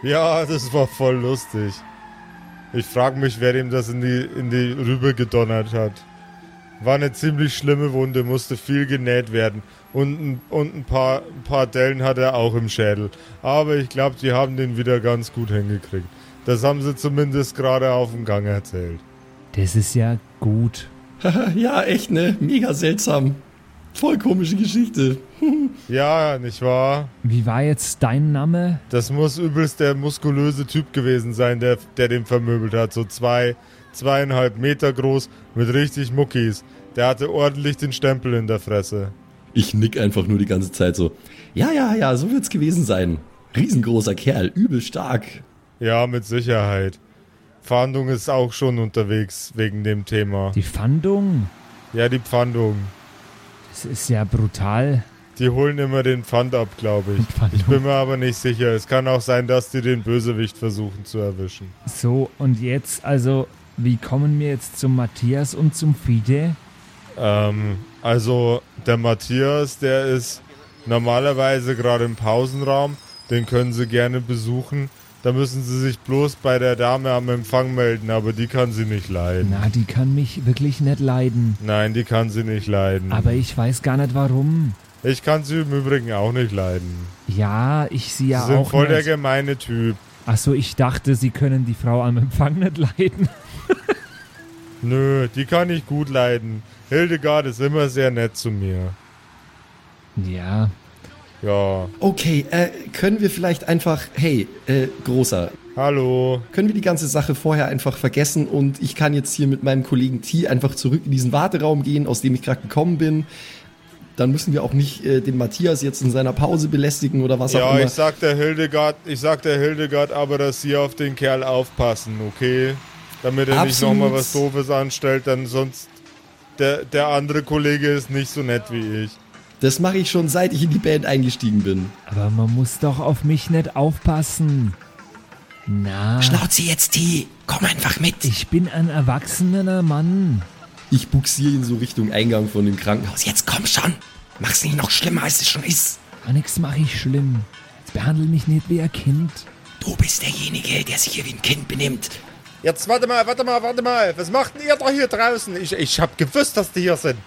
Ja, das war voll lustig. Ich frage mich, wer dem das in die, in die Rübe gedonnert hat. War eine ziemlich schlimme Wunde, musste viel genäht werden. Und, ein- und ein, paar, ein paar Dellen hat er auch im Schädel. Aber ich glaube, die haben den wieder ganz gut hingekriegt. Das haben sie zumindest gerade auf dem Gang erzählt. Das ist ja gut. ja, echt, ne? Mega seltsam. Voll komische Geschichte. Ja, nicht wahr? Wie war jetzt dein Name? Das muss übelst der muskulöse Typ gewesen sein, der, der den vermöbelt hat. So zwei, zweieinhalb Meter groß mit richtig Muckis. Der hatte ordentlich den Stempel in der Fresse. Ich nick einfach nur die ganze Zeit so. Ja, ja, ja, so wird's gewesen sein. Riesengroßer Kerl, übel stark. Ja, mit Sicherheit. Fahndung ist auch schon unterwegs wegen dem Thema. Die Fahndung? Ja, die Pfandung. Das ist ja brutal. Die holen immer den Pfand ab, glaube ich. Pfandung. Ich bin mir aber nicht sicher. Es kann auch sein, dass die den Bösewicht versuchen zu erwischen. So, und jetzt, also, wie kommen wir jetzt zum Matthias und zum Fide? Ähm, also der Matthias, der ist normalerweise gerade im Pausenraum. Den können Sie gerne besuchen. Da müssen Sie sich bloß bei der Dame am Empfang melden, aber die kann Sie nicht leiden. Na, die kann mich wirklich nicht leiden. Nein, die kann Sie nicht leiden. Aber ich weiß gar nicht warum. ich kann Sie im Übrigen auch nicht leiden. Ja, ich sie ja Sie sind auch voll der nicht. gemeine Typ. Achso, ich dachte, sie können die Frau am Empfang nicht leiden. Nö, die kann ich gut leiden. Hildegard ist immer sehr nett zu mir. Ja, Ja. Okay, äh, können wir vielleicht einfach, hey, äh, Großer, Hallo. können wir die ganze Sache vorher einfach vergessen und ich kann jetzt hier mit meinem Kollegen T einfach zurück in diesen Warteraum gehen, aus dem ich gerade gekommen bin. Dann müssen wir auch nicht äh, den Matthias jetzt in seiner Pause belästigen oder was auch Ja, immer. ich sag der Hildegard, ich sag der Hildegard aber, dass Sie auf den Kerl aufpassen, okay? Damit er nicht Absolut. nochmal was Doofes anstellt, dann sonst der, der andere Kollege ist nicht so nett wie ich. Das mache ich schon seit ich in die Band eingestiegen bin. aber man muss doch auf mich nicht aufpassen. Na, Schnauze jetzt, T. Komm einfach mit. ich bin ein erwachsener Mann. Ich buxiere ihn so Richtung Eingang von dem Krankenhaus. Jetzt komm schon. Mach's nicht noch schlimmer, als es schon ist. Ah, nix mache ich schlimm. Jetzt behandle mich nicht wie ein Kind. Du bist derjenige, der sich hier wie ein Kind benimmt. Jetzt warte mal, warte mal, warte mal. Was macht denn ihr da hier draußen? Ich, ich hab gewusst, dass die hier sind.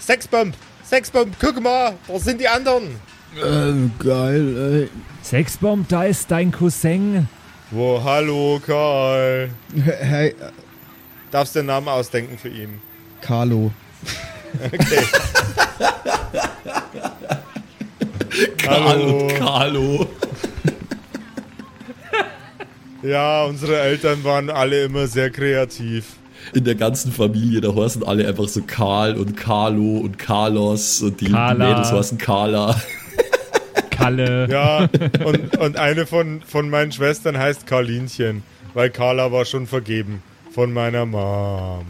Sexbomb, Sexbomb, guck mal, da sind die anderen. Äh, geil, Sexbomb, da ist dein Cousin. Wo, hallo, Karl. ey. Hey, Darfst den Namen ausdenken für ihn. Carlo. Okay. Hallo. Carlo. Ja, unsere Eltern waren alle immer sehr kreativ. In der ganzen Familie, da heißen alle einfach so Karl und Carlo und Carlos und die Carla. Mädels heißen Carla. Kalle. Ja, und, und eine von, von meinen Schwestern heißt Karlinchen, weil Carla war schon vergeben von meiner Mom.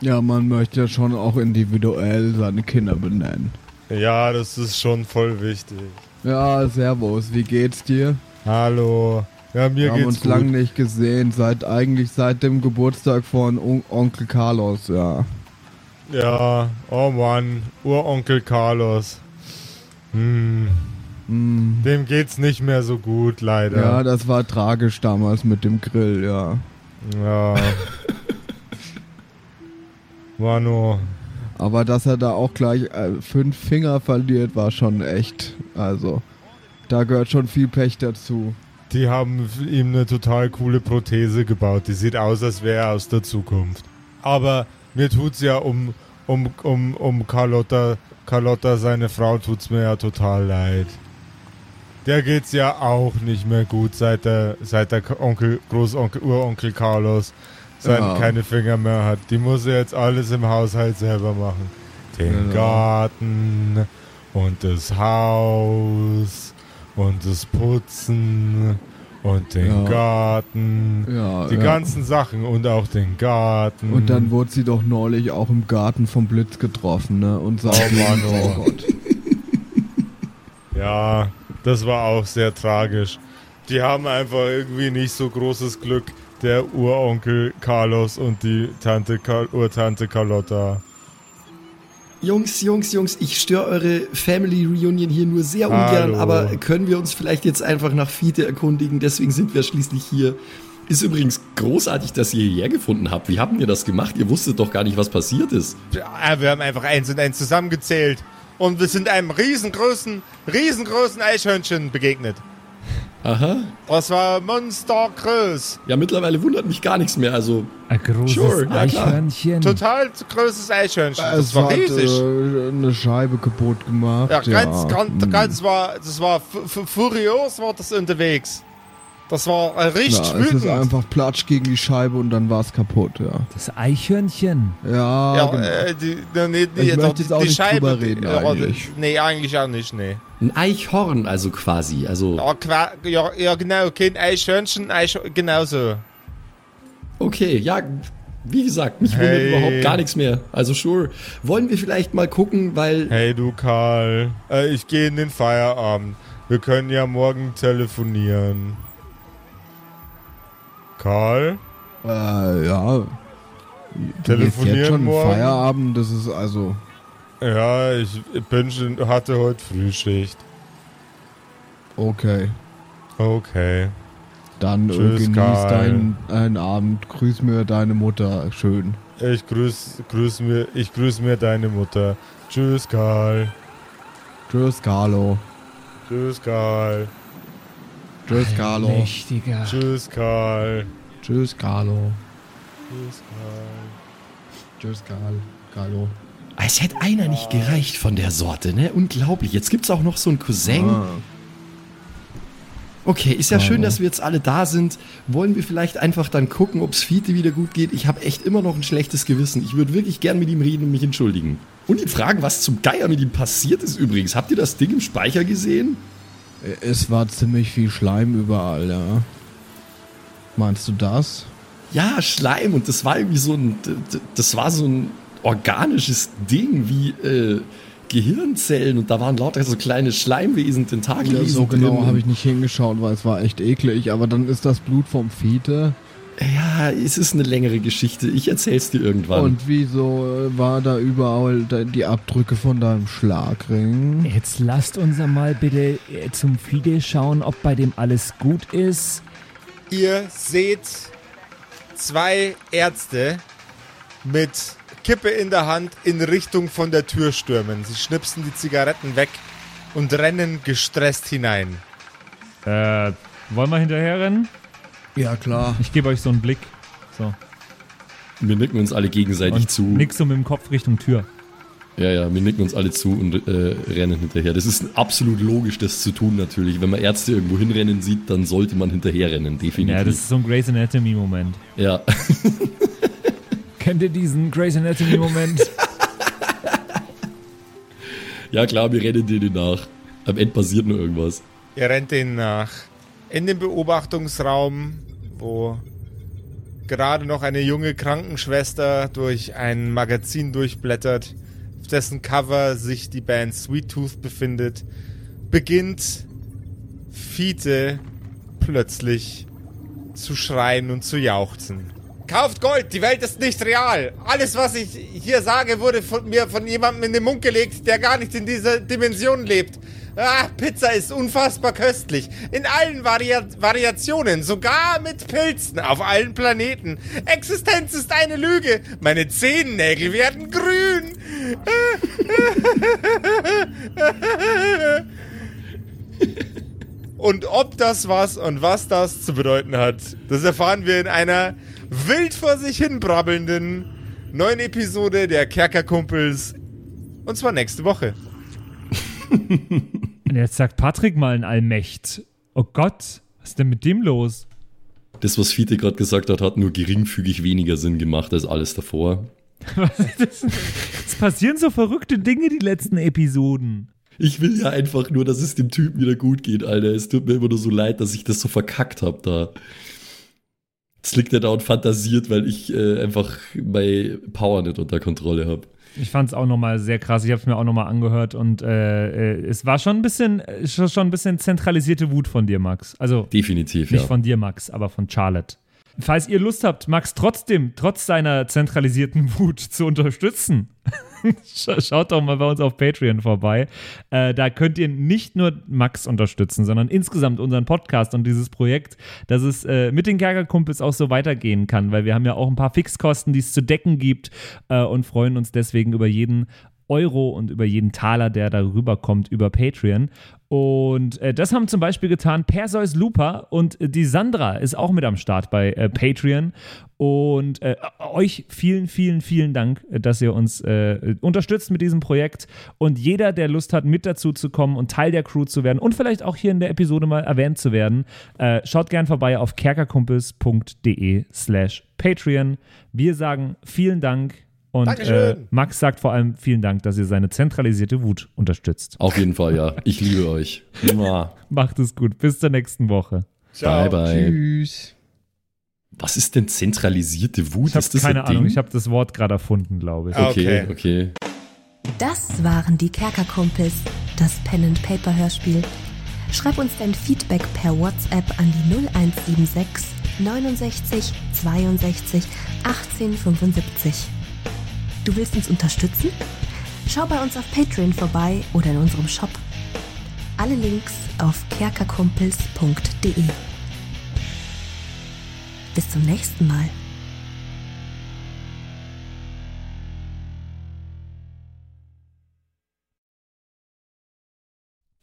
Ja, man möchte ja schon auch individuell seine Kinder benennen. Ja, das ist schon voll wichtig. Ja, servus, wie geht's dir? Hallo. Ja, mir Wir haben uns gut. lang nicht gesehen, seit eigentlich seit dem Geburtstag von On Onkel Carlos, ja. Ja, oh Mann, Uronkel Carlos. Hm, Hm. dem geht's nicht mehr so gut, Ja, leider. das war tragisch damals mit dem Grill, ja. Ja. Mano. Aber dass er da auch gleich äh, fünf Finger verliert, war schon echt. Also, da gehört schon viel Pech dazu. Die haben ihm eine total coole Prothese gebaut. Die sieht aus, als wäre er aus der Zukunft. Aber mir tut's ja um, um, um, um Carlotta, Carlotta, seine Frau, tut's mir ja total leid. Der geht's ja auch nicht mehr gut, seit der, seit der Onkel, Großonkel, Uronkel Carlos sein, Ja. keine Finger mehr hat. Die muss er jetzt alles im Haushalt selber machen. Den Genau. Garten und das Haus und das Putzen und den Ja. Garten. Ja, Die ja. ganzen Sachen und auch den Garten. Und dann wurde sie doch neulich auch im Garten vom Blitz getroffen, ne? Und sagt, Oh Mann, oh. Gott. Ja, das war auch sehr tragisch. Die haben einfach irgendwie nicht so großes Glück, der Uronkel Carlos und die Tante Urtante Carlotta. Jungs, Jungs, Jungs, ich störe eure Family Reunion hier nur sehr Hallo. ungern, aber können wir uns vielleicht jetzt einfach nach Fiete erkundigen? Deswegen sind wir schließlich hier. Ist übrigens großartig, dass ihr hierher gefunden habt. Wie habt ihr das gemacht? Ihr wusstet doch gar nicht, was passiert ist. Ja, wir haben einfach eins und eins zusammengezählt. Und wir sind einem riesengroßen, riesengroßen Eichhörnchen begegnet. Aha. Das war monstergroß. Ja, mittlerweile wundert mich gar nichts mehr. Also, Ein großes Sure, ja, klar. Eichhörnchen. Total großes Eichhörnchen. Das Es war hat riesig. äh, eine Scheibe kaputt gemacht. Ja, ganz, ganz, hm. ganz war, das war fu- fu- furios war das unterwegs. Das war äh, richtig Ja, es ist wütend. einfach platsch gegen die Scheibe und dann war es kaputt, ja. Das Eichhörnchen. Ja, ja, genau. äh, die, die, die, Ich die, möchte jetzt auch die nicht Scheibe. drüber reden ja, eigentlich. Nee, eigentlich auch nicht, nee. Ein Eichhorn also quasi. Also, Ja, qua- ja, ja genau, kein Eichhörnchen, Eich, genau so. okay, ja, wie gesagt, mich wundert Hey. überhaupt gar nichts mehr. Also sure. Wollen wir vielleicht mal gucken, weil Hey du Karl, äh, ich gehe in den Feierabend. Wir können ja morgen telefonieren. Karl? Äh, ja. Telefonieren jetzt schon morgen? Feierabend, das ist also. Ja, ich bin schon, hatte heute Frühschicht. Okay. Okay. Dann äh, Tschüss, genieß Karl. deinen, deinen Abend. Grüß mir deine Mutter. Schön. Ich grüß, grüß mir, ich grüß mir deine Mutter. Tschüss, Karl. Tschüss, Carlo. Tschüss, Karl. Tschüss, Carlo. Mächtiger. Tschüss, Karl. Tschüss, Carlo. Tschüss, Karl. Tschüss, Karl. Carlo. Es hätte einer nicht gereicht von der Sorte, ne? Unglaublich. Jetzt gibt's auch noch so einen Cousin. Ah. Okay, ist ja schön, dass wir jetzt alle da sind. Wollen wir vielleicht einfach dann gucken, ob's Fiete wieder gut geht? Ich habe echt immer noch ein schlechtes Gewissen. Ich würde wirklich gern mit ihm reden und mich entschuldigen. Und ihn fragen, was zum Geier mit ihm passiert ist übrigens. Habt ihr das Ding im Speicher gesehen? Es war ziemlich viel Schleim überall, ja. Meinst du das? Ja, Schleim und das war irgendwie so ein, das war so ein organisches Ding wie äh, Gehirnzellen und da waren lauter so kleine Schleimwesen, Tentakelwesen so genau habe ich nicht hingeschaut, weil es war echt eklig. Aber dann ist das Blut vom Fiete. Ja, es ist eine längere Geschichte. Ich erzähl's dir irgendwann. Und wieso war da überall die Abdrücke von deinem Schlagring? Jetzt lasst uns mal bitte äh, zum Fide schauen, ob bei dem alles gut ist. Ihr seht zwei Ärzte mit Kippe in der Hand in Richtung von der Tür stürmen. Sie schnipsen die Zigaretten weg und rennen gestresst hinein. Äh, wollen wir hinterher rennen? Ja, klar. Ich gebe euch so einen Blick. So. wir nicken uns alle gegenseitig Und zu. nix so mit dem Kopf Richtung Tür. Ja, ja, wir nicken uns alle zu und äh, rennen hinterher. Das ist absolut logisch, das zu tun natürlich. Wenn man Ärzte irgendwo hinrennen sieht, dann sollte man hinterher rennen, definitiv. Ja, das ist so ein Grey's Anatomy-Moment. ja. Kennt ihr diesen Grey's Anatomy-Moment? ja, klar, wir rennen denen nach. Am Ende passiert nur irgendwas. Ihr rennt denen nach. In dem Beobachtungsraum, wo gerade noch eine junge Krankenschwester durch ein Magazin durchblättert, auf dessen Cover sich die Band Sweet Tooth befindet, beginnt Fiete plötzlich zu schreien und zu jauchzen. Kauft Gold, die Welt ist nicht real. Alles, was ich hier sage, wurde von mir von jemandem in den Mund gelegt, der gar nicht in dieser Dimension lebt. Ah, Pizza ist unfassbar köstlich. In allen Varia Variationen, sogar mit Pilzen auf allen Planeten. Existenz ist eine Lüge. Meine Zehennägel werden grün. Und ob das was und was das zu bedeuten hat, das erfahren wir in einer wild vor sich hin brabbelnden neuen Episode der Kerkerkumpels. Und zwar nächste Woche. Und jetzt sagt Patrick mal ein Allmächt. Oh Gott, was ist denn mit dem los? Das, was Fiete gerade gesagt hat, hat nur geringfügig weniger Sinn gemacht als alles davor. Es passieren so verrückte Dinge die letzten Episoden. Ich will ja einfach nur, dass es dem Typen wieder gut geht, Alter. Es tut mir immer nur so leid, dass ich das so verkackt habe da. Er da und fantasiert, weil ich äh, einfach bei Power nicht unter Kontrolle habe. Ich fand es auch nochmal sehr krass. Ich habe es mir auch nochmal angehört und äh, äh, es war schon ein bisschen, schon schon ein bisschen zentralisierte Wut von dir, Max. Also Definitiv, nicht ja. von dir, Max, aber von Charlotte. Falls ihr Lust habt, Max trotzdem, trotz seiner zentralisierten Wut zu unterstützen, scha- schaut doch mal bei uns auf Patreon vorbei. Äh, da könnt ihr nicht nur Max unterstützen, sondern insgesamt unseren Podcast und dieses Projekt, dass es äh, mit den Kerkerkumpels auch so weitergehen kann, weil wir haben ja auch ein paar Fixkosten, die es zu decken gibt äh, und freuen uns deswegen über jeden Euro und über jeden Taler, der darüber kommt, über Patreon. Und äh, das haben zum Beispiel getan Perseus Lupa und äh, die Sandra ist auch mit am Start bei äh, Patreon. Und äh, euch vielen, vielen, vielen Dank, äh, dass ihr uns äh, unterstützt mit diesem Projekt. Und jeder, der Lust hat, mit dazu zu kommen und Teil der Crew zu werden und vielleicht auch hier in der Episode mal erwähnt zu werden, schaut gern vorbei auf kerkerkumpels.de slash Patreon. Wir sagen vielen Dank Und äh. Max sagt vor allem vielen Dank, dass ihr seine zentralisierte Wut unterstützt. Auf jeden Fall, ja. Ich liebe euch. Macht es gut. Bis zur nächsten Woche. Bye, bye. Tschüss. Was ist denn zentralisierte Wut? Ich habe keine ein Ahnung. Ding? Ich habe das Wort gerade erfunden, glaube ich. Okay, Okay. okay. Das waren die Kerkerkumpels, das Pen and Paper Hörspiel. Schreib uns dein Feedback per WhatsApp an die 0176 69 62 18 75. Du willst uns unterstützen? Schau bei uns auf Patreon vorbei oder in unserem Shop. Alle Links auf kerkerkumpels.de. Bis zum nächsten Mal.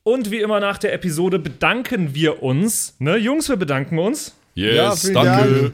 Und wie immer nach der Episode bedanken wir uns. Ne, Jungs, wir bedanken uns Yes, Ja, danke.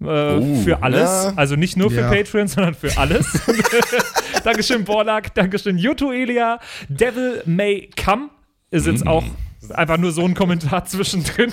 Äh, für alles. ja. Also nicht nur für Ja. Patreon, sondern für alles. Dankeschön, Borlak. Dankeschön, Yuto Elia. Devil May Come ist jetzt auch einfach nur so ein Kommentar zwischendrin.